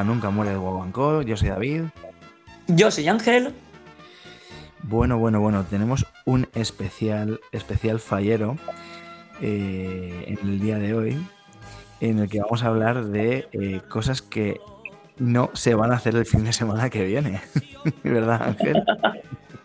a Nunca muere el Guaguancó, yo soy David. Yo soy Ángel. Bueno, bueno, bueno, tenemos un especial, especial fallero eh, en el día de hoy, en el que vamos a hablar de eh, cosas que no se van a hacer el fin de semana que viene. ¿Verdad, Ángel?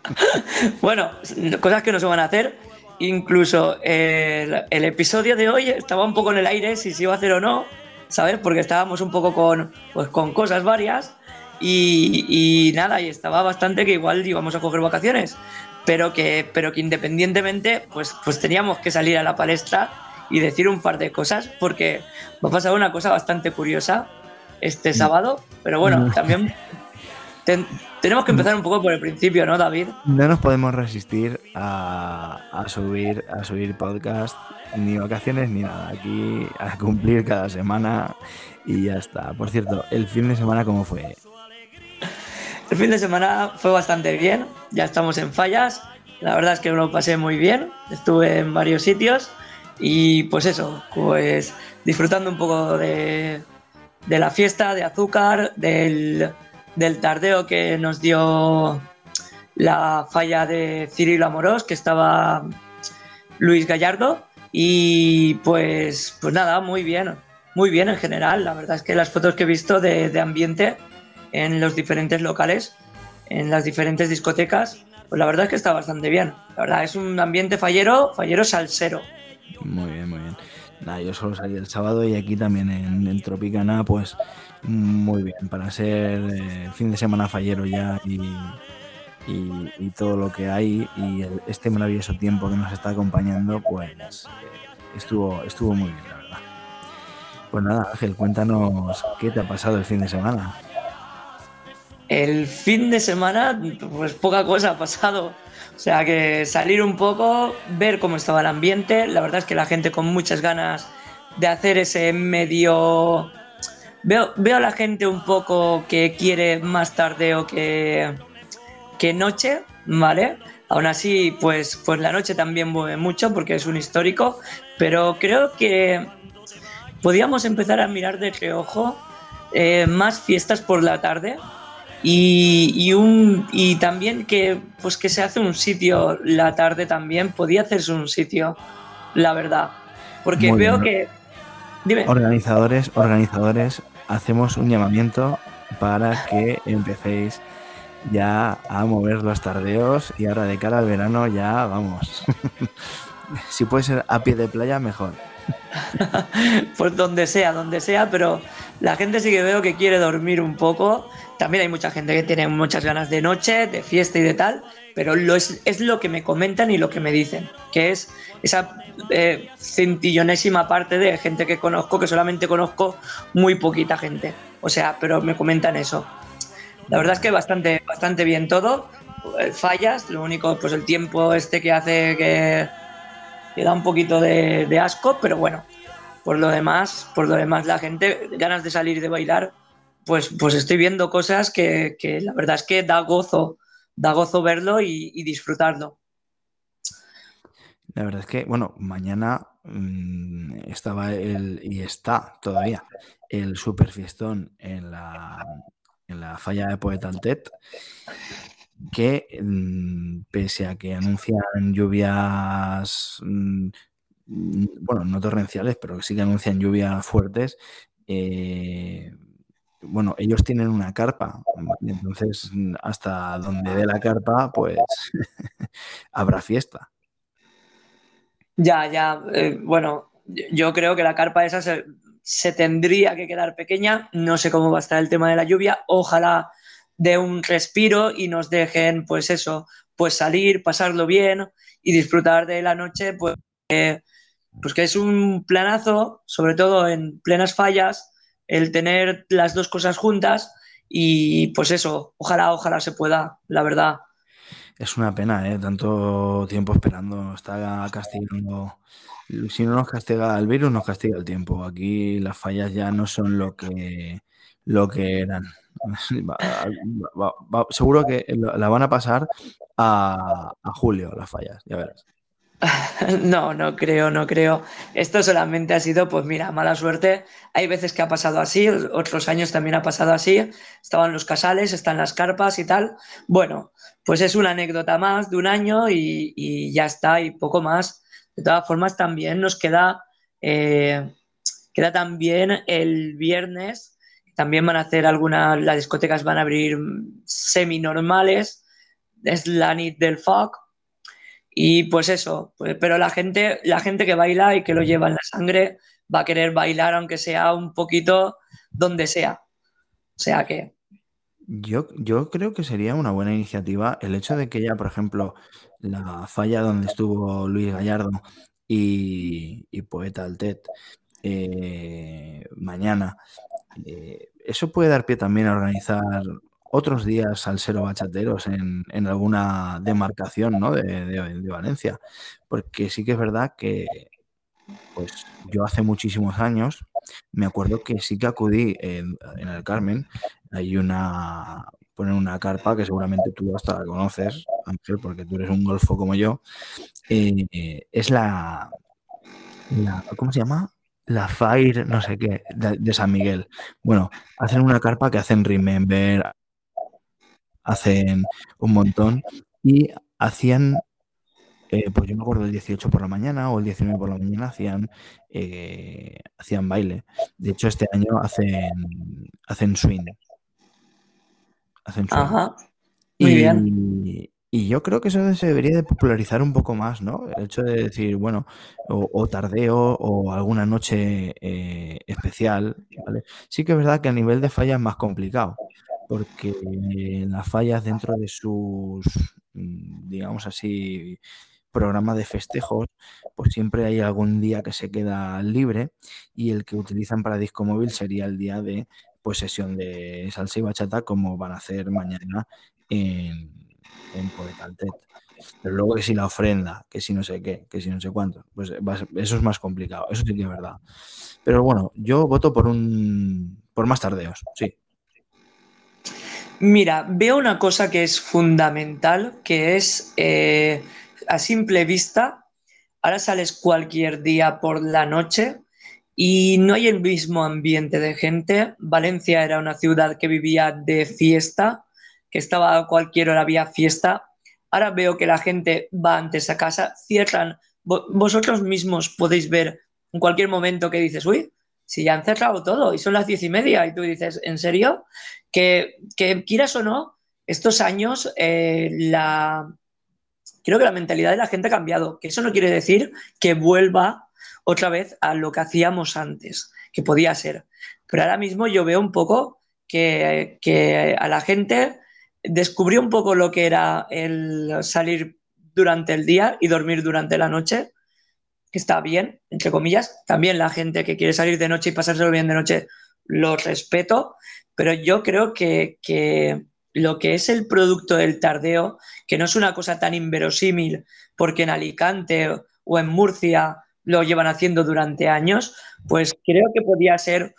bueno, cosas que no se van a hacer. Incluso el, el, episodio de hoy estaba un poco en el aire si se iba a hacer o no, ¿sabes? Porque estábamos un poco con, pues, con cosas varias y, y, nada, y estaba bastante que igual íbamos a coger vacaciones, pero que, pero que independientemente, pues, pues teníamos que salir a la palestra y decir un par de cosas, porque va a pasar una cosa bastante curiosa este sábado, pero bueno, también ten, tenemos que empezar un poco por el principio, ¿no, David? No nos podemos resistir a, a subir, a subir podcast ni vacaciones ni nada. Aquí a cumplir cada semana y ya está. Por cierto, el fin de semana, ¿cómo fue? El fin de semana fue bastante bien. Ya estamos en fallas. La verdad es que lo pasé muy bien. Estuve en varios sitios y pues eso, pues disfrutando un poco de, de la fiesta, de azúcar, del, del tardeo que nos dio la falla de Cirilo Amorós, que estaba Luis Gallardo y pues, pues nada, muy bien, muy bien en general. La verdad es que las fotos que he visto de, de ambiente en los diferentes locales, en las diferentes discotecas, pues la verdad es que está bastante bien. La verdad es un ambiente fallero, fallero salsero. Muy bien, muy bien. Nada, yo solo salí el sábado y aquí también en, Tropicana, pues muy bien, para ser eh, fin de semana fallero ya y, todo lo que hay y este maravilloso tiempo que nos está acompañando, pues eh, estuvo, estuvo muy bien, la verdad. Pues nada, Ángel, cuéntanos qué te ha pasado el fin de semana. El fin de semana, pues poca cosa ha pasado. O sea que salir un poco, ver cómo estaba el ambiente. La verdad es que la gente con muchas ganas de hacer ese medio. Veo, veo a la gente un poco que quiere más tardeo que, que noche, ¿vale? Aún así, pues, pues la noche también mueve mucho porque es un histórico, pero creo que podíamos empezar a mirar de reojo eh, más fiestas por la tarde y, y, un, y también que, pues que se hace un sitio la tarde también, podía hacerse un sitio, la verdad, porque Muy veo bien. que... Dime. Organizadores, organizadores, hacemos un llamamiento para que empecéis ya a mover los tardeos y ahora de cara al verano ya vamos. si puede ser a pie de playa, mejor. pues donde sea, donde sea, pero la gente sí que veo que quiere dormir un poco. También hay mucha gente que tiene muchas ganas de noche, de fiesta y de tal, pero lo es, lo que me comentan y lo que me dicen, que es esa eh, centillonésima parte de gente que conozco, que solamente conozco muy poquita gente. O sea, pero me comentan eso. La verdad es que bastante, bastante bien todo. Fallas, lo único, pues el tiempo este que hace que, que da un poquito de, asco, pero bueno, por lo demás, por lo demás, la gente, ganas de salir de bailar, pues, pues estoy viendo cosas que, que la verdad es que da gozo, da gozo verlo y, disfrutarlo. La verdad es que, bueno, mañana mmm, estaba el, y está todavía, el super fiestón en la, en la falla de Poetaltet, que mmm, pese a que anuncian lluvias, mmm, bueno, no torrenciales, pero sí que anuncian lluvias fuertes, eh, bueno, ellos tienen una carpa, entonces hasta donde dé la carpa, pues habrá fiesta. Ya, ya, eh, bueno, yo creo que la carpa esa se, tendría que quedar pequeña. No sé cómo va a estar el tema de la lluvia. Ojalá dé un respiro y nos dejen, pues eso, pues salir, pasarlo bien y disfrutar de la noche, pues, eh, pues que es un planazo, sobre todo en plenas fallas, el tener las dos cosas juntas y pues eso, ojalá, ojalá se pueda, la verdad. Es una pena, ¿eh? Tanto tiempo esperando, está castigando si no nos castiga el virus, nos castiga el tiempo. Aquí las fallas ya no son lo que, lo que eran. Seguro que la van a pasar a, julio las fallas, ya verás. No, no creo, no creo. Esto solamente ha sido, pues mira, mala suerte. Hay veces que ha pasado así, otros años también ha pasado así. Estaban los casales, están las carpas y tal. Bueno, pues es una anécdota más de un año y, ya está, y poco más. De todas formas, también nos queda, eh, queda también el viernes. También van a hacer algunas, las discotecas van a abrir semi-normales. Es la NIT del FOC y pues eso, pues, pero la gente, la gente que baila y que lo lleva en la sangre va a querer bailar aunque sea un poquito donde sea. O sea que... Yo, yo creo que sería una buena iniciativa el hecho de que ya, por ejemplo, la falla donde estuvo Luis Gallardo y, Poeta Altet eh, mañana, eh, eso puede dar pie también a organizar otros días al ser bachateros en, en, alguna demarcación ¿no? de, de, Valencia. Porque sí que es verdad que pues yo hace muchísimos años me acuerdo que sí que acudí en, el Carmen. Hay una ponen una carpa que seguramente tú hasta la conoces, Ángel, porque tú eres un golfo como yo. Eh, es la, la, ¿cómo se llama? La Fire, no sé qué, de, San Miguel. Bueno, hacen una carpa que hacen Remember, hacen un montón y hacían, eh, pues yo me acuerdo el 18 por la mañana o el 19 por la mañana hacían, eh, hacían baile. De hecho, este año hacen, hacen swing. Hacen swing. Ajá. Muy y, bien. Y yo creo que eso se debería de popularizar un poco más, ¿no? El hecho de decir, bueno, o, tardeo o alguna noche eh, especial, ¿vale? Sí que es verdad que a nivel de falla es más complicado, porque las fallas dentro de sus, mm, digamos así, programa de festejos, pues siempre hay algún día que se queda libre y el que utilizan para disco móvil sería el día de pues sesión de salsa y bachata como van a hacer mañana en, en. Pero luego que si la ofrenda, que si no sé qué, que si no sé cuánto, pues eso es más complicado, eso sí que es verdad. Pero bueno, yo voto por un por más tardeos, sí. Mira, veo una cosa que es fundamental, que es eh, a simple vista, ahora sales cualquier día por la noche y no hay el mismo ambiente de gente. Valencia era una ciudad que vivía de fiesta, que estaba a cualquier hora había fiesta. Ahora veo que la gente va antes a casa, cierran. Vosotros mismos podéis ver en cualquier momento que dices, uy, si ya han cerrado todo y son las diez y media y tú dices, ¿en serio? Que, quieras o no, estos años eh, la, creo que la mentalidad de la gente ha cambiado, que eso no quiere decir que vuelva otra vez a lo que hacíamos antes, que podía ser. Pero ahora mismo yo veo un poco que, que a la gente descubrió un poco lo que era el salir durante el día y dormir durante la noche que está bien, entre comillas. También la gente que quiere salir de noche y pasárselo bien de noche, lo respeto, pero yo creo que, lo que es el producto del tardeo, que no es una cosa tan inverosímil, porque en Alicante o en Murcia lo llevan haciendo durante años, pues creo que podría ser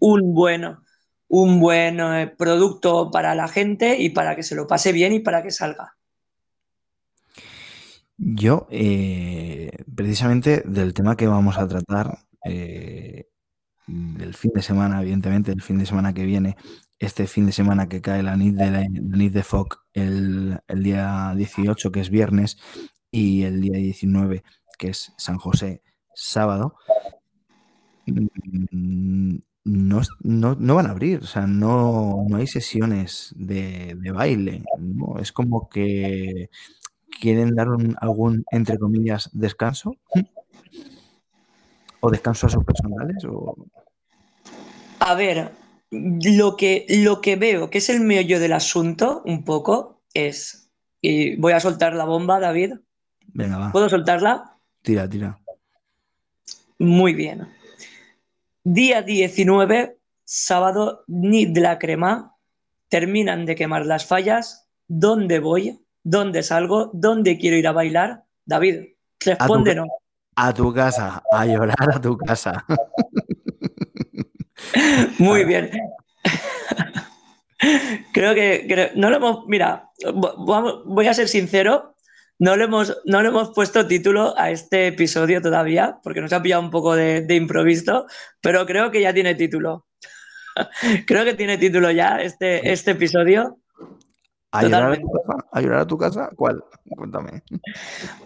un buen, un buen eh, producto para la gente y para que se lo pase bien y para que salga. Yo, eh, precisamente del tema que vamos a tratar, eh, del fin de semana, evidentemente, el fin de semana que viene, este fin de semana que cae la NIT de, la, de FOC el, día 18, que es viernes, y el día 19, que es San José, sábado, mm, no, no, van a abrir, o sea, no, no hay sesiones de, de baile, ¿no? es como que quieren dar algún, entre comillas, descanso? ¿O descanso a sus personales? A ver, lo que, lo que veo que es el meollo del asunto, un poco, es. Y voy a soltar la bomba, David. Venga, va. ¿Puedo soltarla? Tira, tira. Muy bien. Día 19, sábado, ni de la crema. Terminan de quemar las fallas. ¿Dónde voy? ¿Dónde salgo? ¿Dónde quiero ir a bailar? David, respóndenos. A tu, casa, a llorar a tu casa. Muy bien. creo que no lo hemos. Mira, voy a ser sincero. no le, hemos, no le hemos puesto título a este episodio todavía, porque nos ha pillado un poco de, de improviso, pero creo que ya tiene título. creo que tiene título ya este, este episodio. ¿A llorar, a tu casa? ¿Cuál? Cuéntame.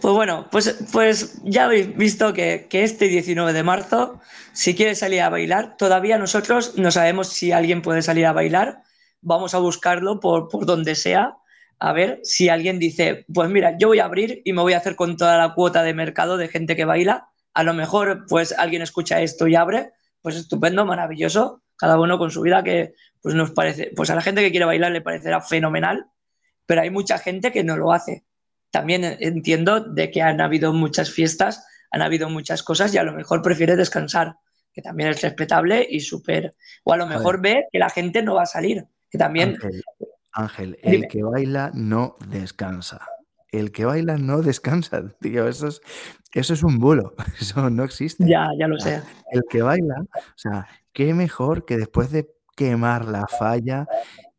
Pues bueno, pues, pues ya habéis visto que, que, este 19 de marzo, si quieres salir a bailar, todavía nosotros no sabemos si alguien puede salir a bailar. Vamos a buscarlo por, por donde sea, a ver si alguien dice, pues mira, yo voy a abrir y me voy a hacer con toda la cuota de mercado de gente que baila. A lo mejor, pues alguien escucha esto y abre, pues estupendo, maravilloso. Cada uno con su vida que pues nos parece, pues a la gente que quiere bailar le parecerá fenomenal pero hay mucha gente que no lo hace. También entiendo de que han habido muchas fiestas, han habido muchas cosas y a lo mejor prefiere descansar, que también es respetable y súper... O a lo mejor ve que la gente no va a salir, que también... Ángel, el que baila no descansa. El que baila no descansa, tío. Eso es, eso es un bulo. Eso no existe. Ya, ya lo sé. El que baila, o sea, qué mejor que después de quemar la falla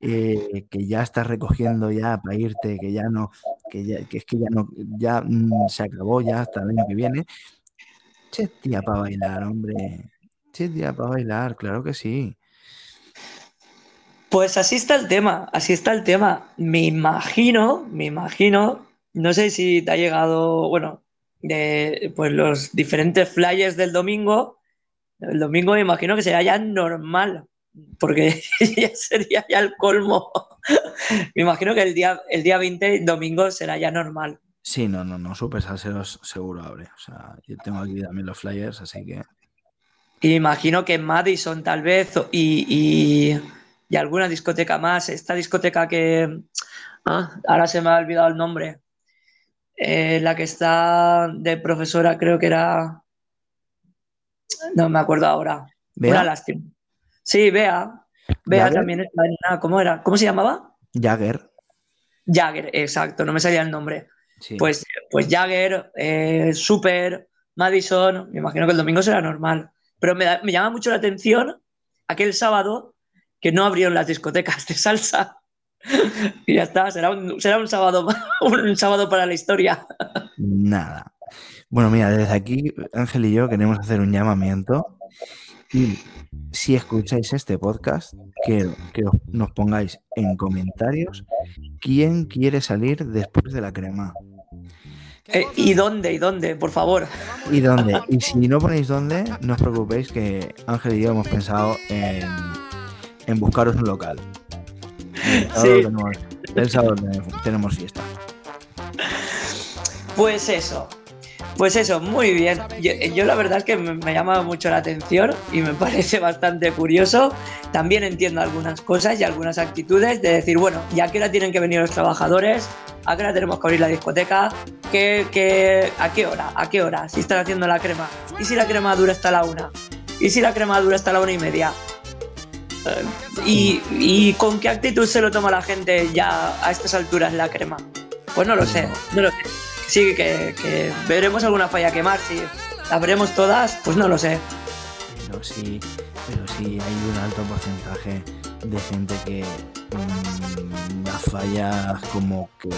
eh, que ya estás recogiendo ya para irte, que ya no, que, es que ya no, ya mm, se acabó ya hasta el año que viene. Che tía para bailar, hombre. Che tía para bailar, claro que sí. Pues así está el tema, así está el tema. Me imagino, me imagino, no sé si te ha llegado, bueno, de pues los diferentes flyers del domingo. El domingo me imagino que será ya normal porque ya sería ya el colmo. Me imagino que el día, el día 20, domingo, será ya normal. Sí, no, no, no, Super Salseros seguro abre. O sea, yo tengo aquí también los flyers, así que. Y imagino que Madison tal vez y, y, alguna discoteca más. Esta discoteca que. Ah, ahora se me ha olvidado el nombre. Eh, la que está de profesora, creo que era. No me acuerdo ahora. Una lástima. Sí, Bea. Bea también está en ¿Cómo era? ¿Cómo se llamaba? Jagger. Jagger, exacto, no me salía el nombre. Pues, pues Jagger, eh, Super, Madison, me imagino que el domingo será normal. Pero me, llama mucho la atención aquel sábado que no abrieron las discotecas de salsa. y ya está, será un, será un sábado, un sábado para la historia. Nada. Bueno, mira, desde aquí Ángel y yo queremos hacer un llamamiento y si escucháis este podcast, quiero que nos pongáis en comentarios quién quiere salir después de la crema. Eh, ¿Y dónde? ¿Y dónde? Por favor. ¿Y dónde? Y si no ponéis dónde, no os preocupéis que Ángel y yo hemos pensado en, buscaros un local. El sábado tenemos fiesta. Pues eso, pues eso, muy bien. Yo, la verdad es que me, me, llama mucho la atención y me parece bastante curioso. También entiendo algunas cosas y algunas actitudes de decir, bueno, ya que ahora tienen que venir los trabajadores, a qué hora tenemos que abrir la discoteca, ¿Qué, a qué hora, a qué hora, si están haciendo la crema, y si la crema dura hasta la una, y si la crema dura hasta la una y media. Eh, y, y con qué actitud se lo toma la gente ya a estas alturas la crema. Pues no lo sé, no lo sé sí, que, veremos alguna falla quemar, si la veremos todas, pues no lo sé. Pero sí, pero sí hay un alto porcentaje de gente que mmm, las fallas como que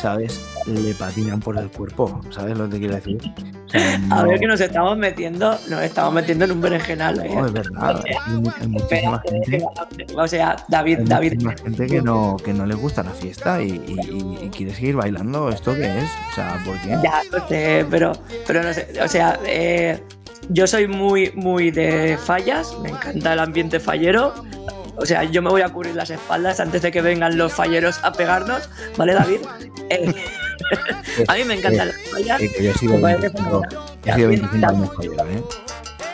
¿sabes? Le patinan por el cuerpo, ¿sabes lo que quiero decir? A ver que nos estamos metiendo, nos estamos metiendo en un berenjenal. ¿eh? No, es verdad. Hay, muchísima gente. O sea, David, David. gente que no, que no le gusta la fiesta y, quiere seguir bailando. ¿Esto qué es? O sea, ¿por qué? Ya, no sé, pero, pero no sé. O sea, eh, yo soy muy, muy de fallas, me encanta el ambiente fallero. O sea, yo me voy a cubrir las espaldas antes de que vengan los falleros a pegarnos, ¿vale, David? Eh, a mí me encantan las fallas. Eh, yo he sido 25, años fallero, ¿eh?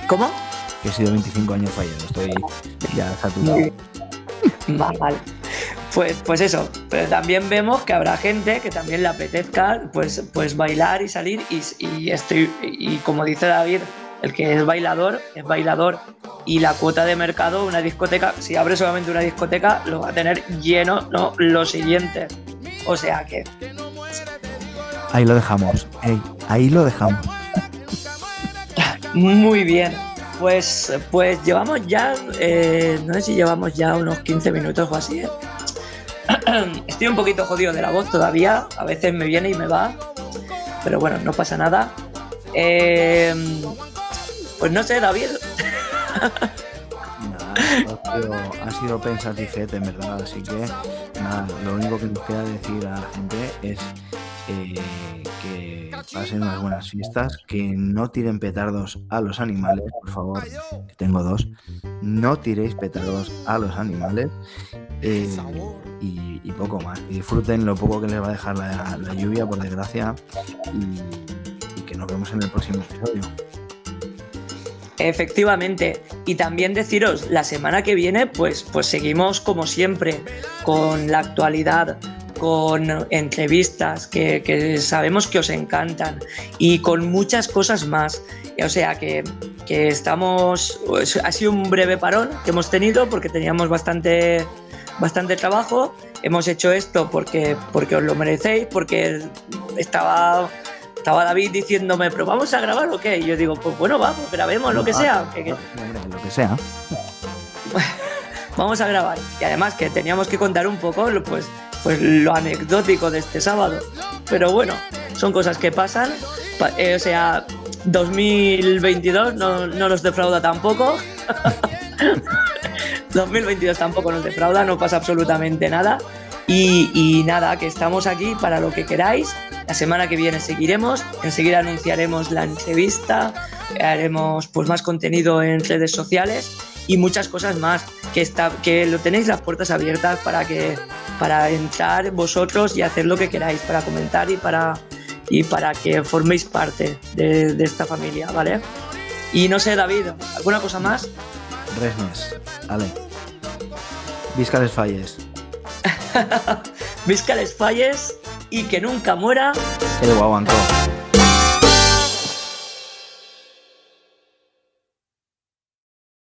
¿Cómo? Yo he sido 25 años fallero, estoy ya saturado. Mal. Pues, pues eso, pero también vemos que habrá gente que también le apetezca pues, pues bailar y salir y, y, estoy, y como dice David, el que es bailador es bailador y la cuota de mercado, una discoteca, si abre solamente una discoteca, lo va a tener lleno, no lo siguiente. O sea que. Ahí lo dejamos, ahí lo dejamos. Muy bien. Pues, pues llevamos ya, eh, no sé si llevamos ya unos 15 minutos o así. ¿eh? Estoy un poquito jodido de la voz todavía, a veces me viene y me va, pero bueno, no pasa nada. Eh, pues no sé, David. Ha sido, pensatificete, en verdad, así que nada, lo único que nos queda decir a la gente es eh, que pasen unas buenas fiestas, que no tiren petardos a los animales, por favor, que tengo dos, no tiréis petardos a los animales eh, y, poco más. disfruten lo poco que les va a dejar la, lluvia, por desgracia, y que nos vemos en el próximo episodio. Efectivamente, y también deciros, la semana que viene, pues, pues seguimos como siempre, con la actualidad, con entrevistas que, sabemos que os encantan y con muchas cosas más. O sea que, estamos, pues, ha sido un breve parón que hemos tenido porque teníamos bastante, bastante trabajo. Hemos hecho esto porque, porque os lo merecéis, porque estaba estaba David diciéndome, pero vamos a grabar o qué? Y yo digo, pues bueno, vamos, grabemos lo que ah, sea. Lo que sea. vamos a grabar. Y además que teníamos que contar un poco pues, pues lo anecdótico de este sábado. Pero bueno, son cosas que pasan. Eh, o sea, 2022 no, no nos defrauda tampoco. 2022 tampoco nos defrauda, no pasa absolutamente nada. Y, nada, que estamos aquí para lo que queráis. La semana que viene seguiremos, enseguida anunciaremos la entrevista, haremos pues más contenido en redes sociales y muchas cosas más. Que, está, que lo tenéis las puertas abiertas para que para entrar vosotros y hacer lo que queráis, para comentar y para, y para que forméis parte de, esta familia, ¿vale? Y no sé, David, ¿alguna cosa más? Resmes, vale. Visca les falles. Visca les falles y que nunca muera el guaguancó.